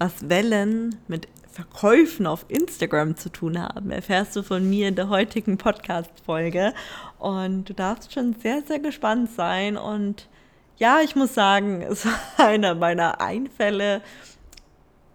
was Wellen mit Verkäufen auf Instagram zu tun haben, erfährst du von mir in der heutigen Podcast-Folge. Und du darfst schon sehr, sehr gespannt sein. Und ja, ich muss sagen, es war einer meiner Einfälle.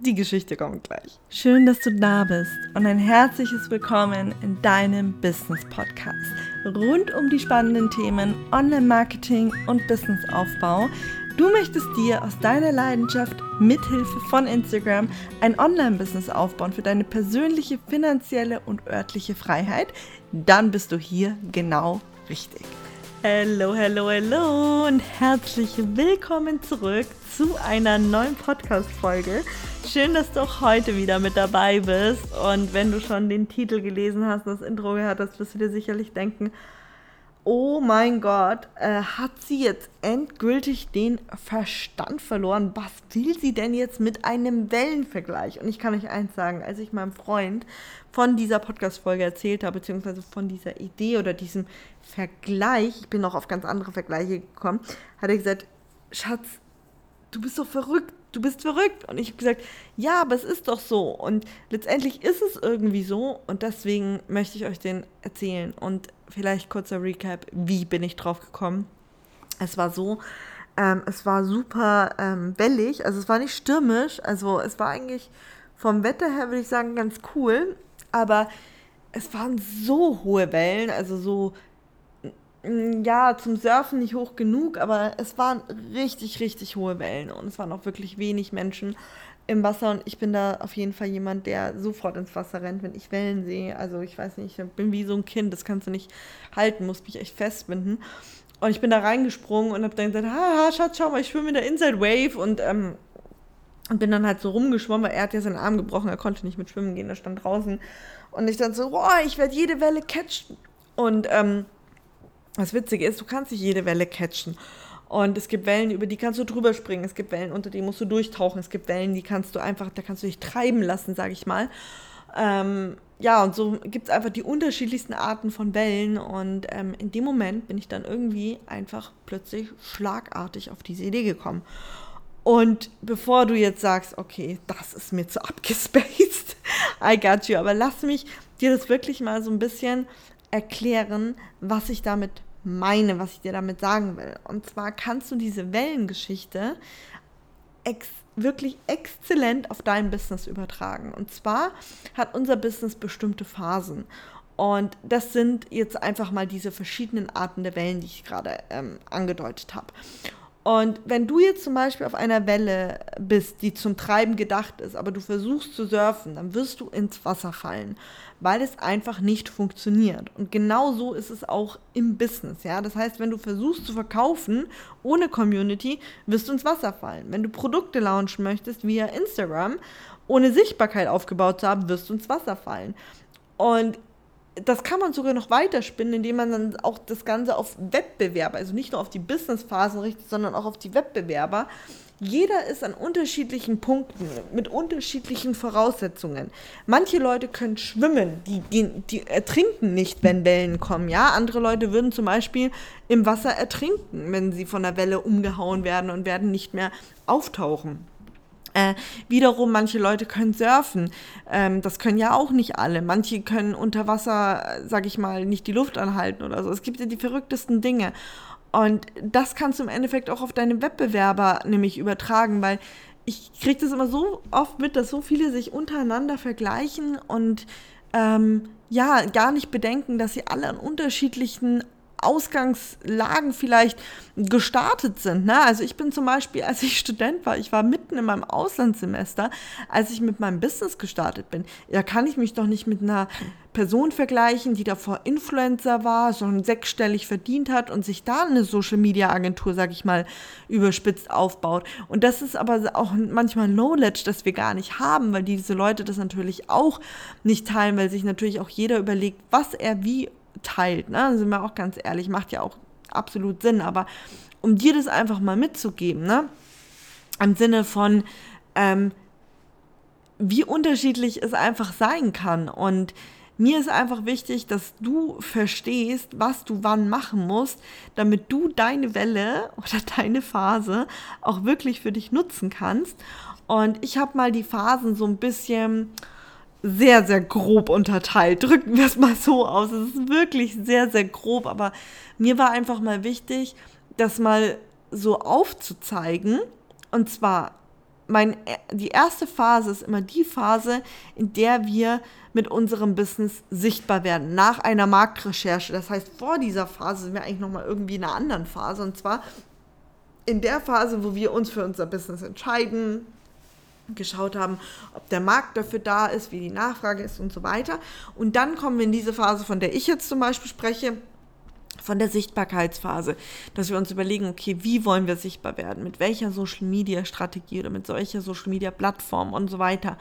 Die Geschichte kommt gleich. Schön, dass du da bist und ein herzliches Willkommen in deinem Business Podcast. Rund um die spannenden Themen Online-Marketing und Businessaufbau Du möchtest dir aus deiner Leidenschaft mithilfe von Instagram ein Online-Business aufbauen für deine persönliche, finanzielle und örtliche Freiheit? Dann bist du hier genau richtig. Hallo, hallo, hallo und herzlich willkommen zurück zu einer neuen Podcast-Folge. Schön, dass du auch heute wieder mit dabei bist. Und wenn du schon den Titel gelesen hast, das Intro gehört hast, wirst du dir sicherlich denken, oh mein Gott, äh, hat sie jetzt endgültig den Verstand verloren? Was will sie denn jetzt mit einem Wellenvergleich? Und ich kann euch eins sagen, als ich meinem Freund von dieser Podcast-Folge erzählt habe, beziehungsweise von dieser Idee oder diesem Vergleich, ich bin noch auf ganz andere Vergleiche gekommen, hat er gesagt, Schatz, du bist doch verrückt du bist verrückt. Und ich habe gesagt, ja, aber es ist doch so. Und letztendlich ist es irgendwie so. Und deswegen möchte ich euch den erzählen. Und vielleicht kurzer Recap, wie bin ich drauf gekommen? Es war so, ähm, es war super ähm, wellig, also es war nicht stürmisch, also es war eigentlich vom Wetter her, würde ich sagen, ganz cool. Aber es waren so hohe Wellen, also so ja, zum Surfen nicht hoch genug, aber es waren richtig, richtig hohe Wellen und es waren auch wirklich wenig Menschen im Wasser und ich bin da auf jeden Fall jemand, der sofort ins Wasser rennt, wenn ich Wellen sehe. Also ich weiß nicht, ich bin wie so ein Kind, das kannst du nicht halten, muss mich echt festbinden. Und ich bin da reingesprungen und habe dann gesagt, haha, Schatz, schau mal, ich schwimme in der Inside Wave und ähm, bin dann halt so rumgeschwommen, weil er hat ja seinen Arm gebrochen, er konnte nicht mit schwimmen gehen, er stand draußen. Und ich dann so, boah, ich werde jede Welle catchen. Und ähm, das Witzige ist, du kannst nicht jede Welle catchen. Und es gibt Wellen, über die kannst du drüber springen. Es gibt Wellen, unter die musst du durchtauchen. Es gibt Wellen, die kannst du einfach, da kannst du dich treiben lassen, sag ich mal. Ähm, ja, und so gibt es einfach die unterschiedlichsten Arten von Wellen. Und ähm, in dem Moment bin ich dann irgendwie einfach plötzlich schlagartig auf diese Idee gekommen. Und bevor du jetzt sagst, okay, das ist mir zu abgespaced, I got you, aber lass mich dir das wirklich mal so ein bisschen erklären, was ich damit meine, was ich dir damit sagen will. Und zwar kannst du diese Wellengeschichte ex wirklich exzellent auf dein Business übertragen. Und zwar hat unser Business bestimmte Phasen. Und das sind jetzt einfach mal diese verschiedenen Arten der Wellen, die ich gerade ähm, angedeutet habe. Und wenn du jetzt zum Beispiel auf einer Welle bist, die zum Treiben gedacht ist, aber du versuchst zu surfen, dann wirst du ins Wasser fallen, weil es einfach nicht funktioniert. Und genau so ist es auch im Business, ja. Das heißt, wenn du versuchst zu verkaufen ohne Community, wirst du ins Wasser fallen. Wenn du Produkte launchen möchtest via Instagram, ohne Sichtbarkeit aufgebaut zu haben, wirst du ins Wasser fallen. Und das kann man sogar noch weiterspinnen, indem man dann auch das Ganze auf Wettbewerber, also nicht nur auf die Businessphasen richtet, sondern auch auf die Wettbewerber. Jeder ist an unterschiedlichen Punkten mit unterschiedlichen Voraussetzungen. Manche Leute können schwimmen, die, die, die ertrinken nicht, wenn Wellen kommen. Ja, andere Leute würden zum Beispiel im Wasser ertrinken, wenn sie von der Welle umgehauen werden und werden nicht mehr auftauchen. Äh, wiederum, manche Leute können surfen. Ähm, das können ja auch nicht alle. Manche können unter Wasser, sag ich mal, nicht die Luft anhalten oder so. Es gibt ja die verrücktesten Dinge. Und das kannst du im Endeffekt auch auf deine Wettbewerber nämlich übertragen, weil ich kriege das immer so oft mit, dass so viele sich untereinander vergleichen und ähm, ja, gar nicht bedenken, dass sie alle an unterschiedlichen Ausgangslagen vielleicht gestartet sind. Ne? Also ich bin zum Beispiel, als ich Student war, ich war mitten in meinem Auslandssemester, als ich mit meinem Business gestartet bin. Da kann ich mich doch nicht mit einer Person vergleichen, die davor Influencer war, schon sechsstellig verdient hat und sich da eine Social Media Agentur, sag ich mal, überspitzt aufbaut. Und das ist aber auch manchmal Knowledge, das wir gar nicht haben, weil diese Leute das natürlich auch nicht teilen, weil sich natürlich auch jeder überlegt, was er wie teilt. Ne? Sind wir auch ganz ehrlich, macht ja auch absolut Sinn. Aber um dir das einfach mal mitzugeben, ne? im Sinne von, ähm, wie unterschiedlich es einfach sein kann. Und mir ist einfach wichtig, dass du verstehst, was du wann machen musst, damit du deine Welle oder deine Phase auch wirklich für dich nutzen kannst. Und ich habe mal die Phasen so ein bisschen sehr, sehr grob unterteilt. Drücken wir es mal so aus. Es ist wirklich sehr, sehr grob, aber mir war einfach mal wichtig, das mal so aufzuzeigen. Und zwar, mein, die erste Phase ist immer die Phase, in der wir mit unserem Business sichtbar werden, nach einer Marktrecherche. Das heißt, vor dieser Phase sind wir eigentlich nochmal irgendwie in einer anderen Phase. Und zwar in der Phase, wo wir uns für unser Business entscheiden, geschaut haben, ob der Markt dafür da ist, wie die Nachfrage ist und so weiter. Und dann kommen wir in diese Phase, von der ich jetzt zum Beispiel spreche, von der Sichtbarkeitsphase, dass wir uns überlegen, okay, wie wollen wir sichtbar werden, mit welcher Social Media Strategie oder mit solcher Social Media Plattform und so weiter.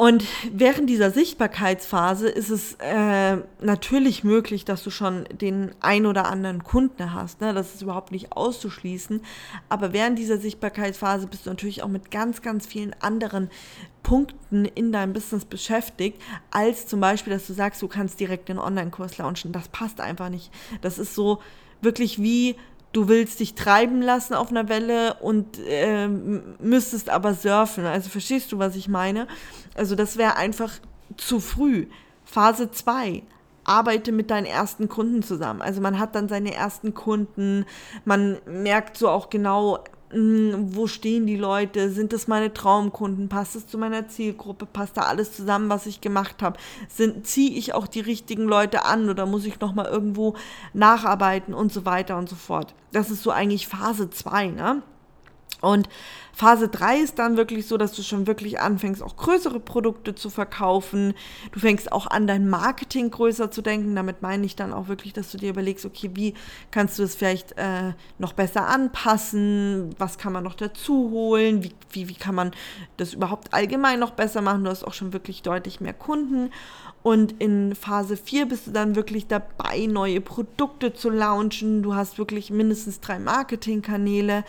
Und während dieser Sichtbarkeitsphase ist es äh, natürlich möglich, dass du schon den ein oder anderen Kunden hast. Ne? Das ist überhaupt nicht auszuschließen. Aber während dieser Sichtbarkeitsphase bist du natürlich auch mit ganz, ganz vielen anderen Punkten in deinem Business beschäftigt, als zum Beispiel, dass du sagst, du kannst direkt den Online-Kurs launchen. Das passt einfach nicht. Das ist so wirklich wie du willst dich treiben lassen auf einer Welle und äh, müsstest aber surfen. Also verstehst du, was ich meine? Also das wäre einfach zu früh. Phase 2. Arbeite mit deinen ersten Kunden zusammen. Also man hat dann seine ersten Kunden, man merkt so auch genau, wo stehen die Leute, sind das meine Traumkunden, passt es zu meiner Zielgruppe, passt da alles zusammen, was ich gemacht habe, ziehe ich auch die richtigen Leute an oder muss ich nochmal irgendwo nacharbeiten und so weiter und so fort. Das ist so eigentlich Phase 2, ne? Und Phase 3 ist dann wirklich so, dass du schon wirklich anfängst, auch größere Produkte zu verkaufen. Du fängst auch an, dein Marketing größer zu denken. Damit meine ich dann auch wirklich, dass du dir überlegst, okay, wie kannst du es vielleicht äh, noch besser anpassen? Was kann man noch dazu holen? Wie, wie, wie kann man das überhaupt allgemein noch besser machen? Du hast auch schon wirklich deutlich mehr Kunden. Und in Phase 4 bist du dann wirklich dabei, neue Produkte zu launchen. Du hast wirklich mindestens drei Marketingkanäle.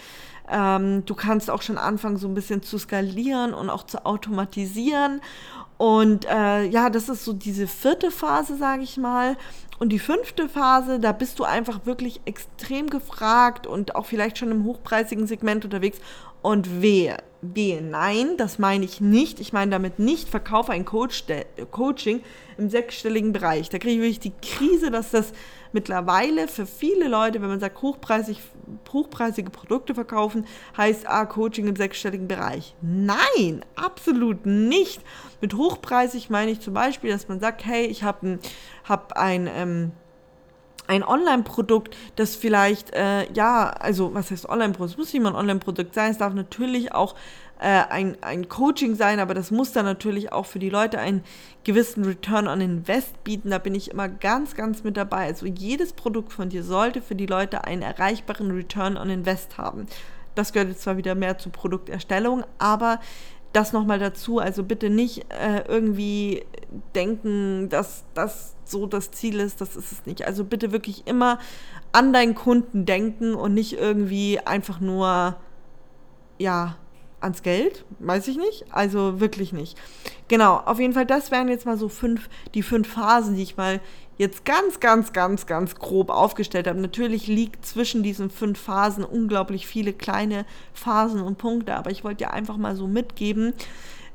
Ähm, du kannst auch schon anfangen, so ein bisschen zu skalieren und auch zu automatisieren. Und äh, ja, das ist so diese vierte Phase, sage ich mal. Und die fünfte Phase, da bist du einfach wirklich extrem gefragt und auch vielleicht schon im hochpreisigen Segment unterwegs. Und wehe, wehe, nein, das meine ich nicht. Ich meine damit nicht, verkaufe ein Coach, Coaching im sechsstelligen Bereich. Da kriege ich wirklich die Krise, dass das mittlerweile für viele Leute, wenn man sagt, hochpreisig, hochpreisige Produkte verkaufen, heißt ah, Coaching im sechsstelligen Bereich. Nein, absolut nicht. Mit hochpreisig meine ich zum Beispiel, dass man sagt, hey, ich habe ein, hab ein ähm, ein Online-Produkt, das vielleicht, äh, ja, also was heißt Online-Produkt? Es muss nicht mal ein Online-Produkt sein, es darf natürlich auch äh, ein, ein Coaching sein, aber das muss dann natürlich auch für die Leute einen gewissen Return on Invest bieten. Da bin ich immer ganz, ganz mit dabei. Also jedes Produkt von dir sollte für die Leute einen erreichbaren Return on Invest haben. Das gehört jetzt zwar wieder mehr zur Produkterstellung, aber das nochmal dazu. Also bitte nicht äh, irgendwie denken, dass das so das Ziel ist. Das ist es nicht. Also bitte wirklich immer an deinen Kunden denken und nicht irgendwie einfach nur, ja, ans Geld, weiß ich nicht. Also wirklich nicht. Genau, auf jeden Fall, das wären jetzt mal so fünf, die fünf Phasen, die ich mal jetzt ganz, ganz, ganz, ganz grob aufgestellt habe. Natürlich liegt zwischen diesen fünf Phasen unglaublich viele kleine Phasen und Punkte, aber ich wollte dir einfach mal so mitgeben,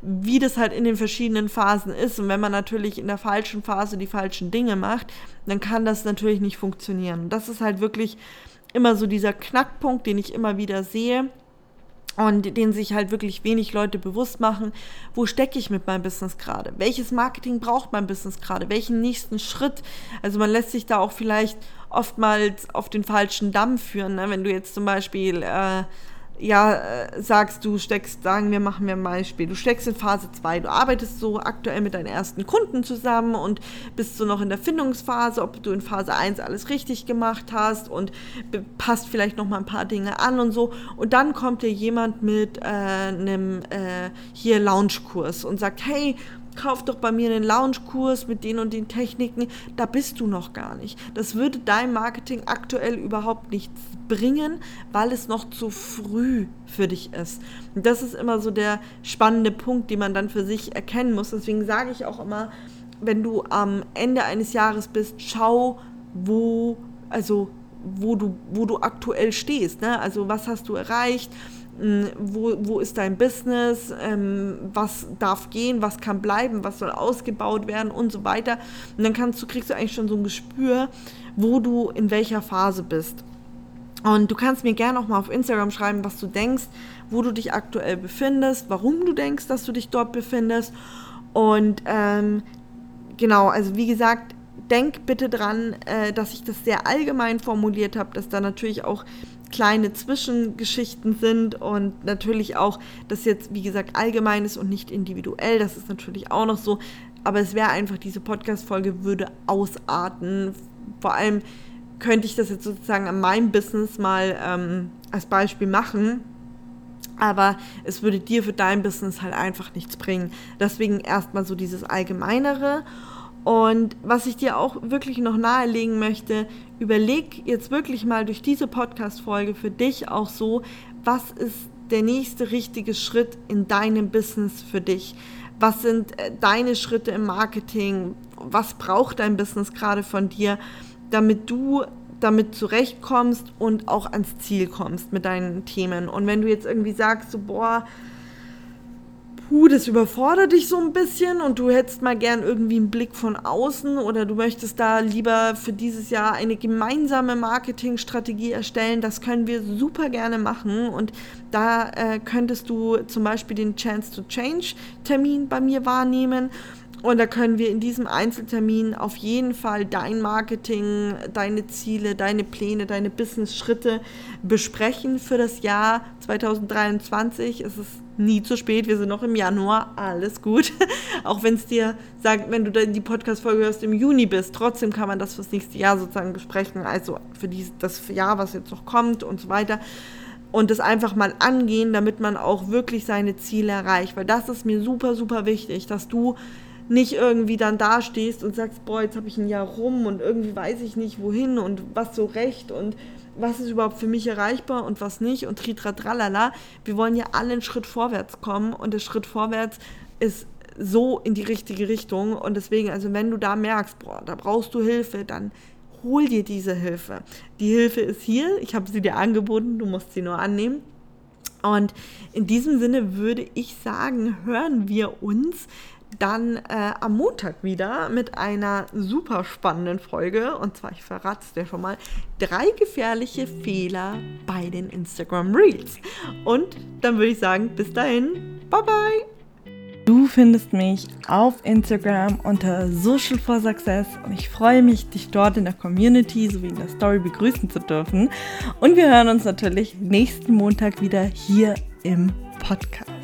wie das halt in den verschiedenen Phasen ist. Und wenn man natürlich in der falschen Phase die falschen Dinge macht, dann kann das natürlich nicht funktionieren. Das ist halt wirklich immer so dieser Knackpunkt, den ich immer wieder sehe und den sich halt wirklich wenig Leute bewusst machen, wo stecke ich mit meinem Business gerade? Welches Marketing braucht mein Business gerade? Welchen nächsten Schritt? Also man lässt sich da auch vielleicht oftmals auf den falschen Damm führen. Ne? Wenn du jetzt zum Beispiel äh, ja, äh, sagst, du steckst, sagen wir, machen wir ein Beispiel, du steckst in Phase 2, du arbeitest so aktuell mit deinen ersten Kunden zusammen und bist so noch in der Findungsphase, ob du in Phase 1 alles richtig gemacht hast und passt vielleicht noch mal ein paar Dinge an und so. Und dann kommt dir jemand mit äh, einem äh, hier Launchkurs und sagt, hey, kauf doch bei mir einen Lounge-Kurs mit den und den Techniken, da bist du noch gar nicht. Das würde dein Marketing aktuell überhaupt nichts bringen, weil es noch zu früh für dich ist. Und das ist immer so der spannende Punkt, den man dann für sich erkennen muss. Deswegen sage ich auch immer, wenn du am Ende eines Jahres bist, schau, wo, also wo du, wo du aktuell stehst. Ne? Also was hast du erreicht? hm, wo, wo ist dein Business, ähm, was darf gehen, was kann bleiben, was soll ausgebaut werden und so weiter. Und dann kannst du, kriegst du eigentlich schon so ein Gespür, wo du in welcher Phase bist. Und du kannst mir gerne auch mal auf Instagram schreiben, was du denkst, wo du dich aktuell befindest, warum du denkst, dass du dich dort befindest. Und ähm, genau, also wie gesagt, denk bitte dran, äh, dass ich das sehr allgemein formuliert habe, dass da natürlich auch kleine Zwischengeschichten sind und natürlich auch, dass jetzt, wie gesagt, allgemein ist und nicht individuell. Das ist natürlich auch noch so. Aber es wäre einfach, diese Podcast-Folge würde ausarten. Vor allem könnte ich das jetzt sozusagen an meinem Business mal ähm, als Beispiel machen. Aber es würde dir für dein Business halt einfach nichts bringen. Deswegen erstmal so dieses Allgemeinere. Und was ich dir auch wirklich noch nahelegen möchte, überleg jetzt wirklich mal durch diese Podcast-Folge für dich auch so, was ist der nächste richtige Schritt in deinem Business für dich? Was sind äh, deine Schritte im Marketing? Was braucht dein Business gerade von dir, damit du damit zurechtkommst und auch ans Ziel kommst mit deinen Themen? Und wenn du jetzt irgendwie sagst, so, boah, puh, das überfordert dich so ein bisschen und du hättest mal gern irgendwie einen Blick von außen oder du möchtest da lieber für dieses Jahr eine gemeinsame Marketingstrategie erstellen, das können wir super gerne machen und da äh, könntest du zum Beispiel den Chance to Change Termin bei mir wahrnehmen. Und da können wir in diesem Einzeltermin auf jeden Fall dein Marketing, deine Ziele, deine Pläne, deine Business-Schritte besprechen für das Jahr 2023. Es ist nie zu spät, wir sind noch im Januar, alles gut. Auch wenn es dir sagt, wenn du dann die Podcast-Folge hörst, im Juni bist, trotzdem kann man das fürs nächste Jahr sozusagen besprechen, also für die, das Jahr, was jetzt noch kommt und so weiter. Und das einfach mal angehen, damit man auch wirklich seine Ziele erreicht. Weil das ist mir super, super wichtig, dass du nicht irgendwie dann dastehst und sagst, boah, jetzt habe ich ein Jahr rum und irgendwie weiß ich nicht wohin und was so recht und was ist überhaupt für mich erreichbar und was nicht und tritratralala. Wir wollen ja alle einen Schritt vorwärts kommen und der Schritt vorwärts ist so in die richtige Richtung und deswegen, also wenn du da merkst, boah, da brauchst du Hilfe, dann hol dir diese Hilfe. Die Hilfe ist hier, ich habe sie dir angeboten, du musst sie nur annehmen. Und in diesem Sinne würde ich sagen, hören wir uns dann äh, am Montag wieder mit einer super spannenden Folge. Und zwar, ich verrate es dir schon mal, drei gefährliche Fehler bei den Instagram Reels. Und dann würde ich sagen, bis dahin, bye bye. Du findest mich auf Instagram unter Social for Success und ich freue mich, dich dort in der Community sowie in der Story begrüßen zu dürfen. Und wir hören uns natürlich nächsten Montag wieder hier im Podcast.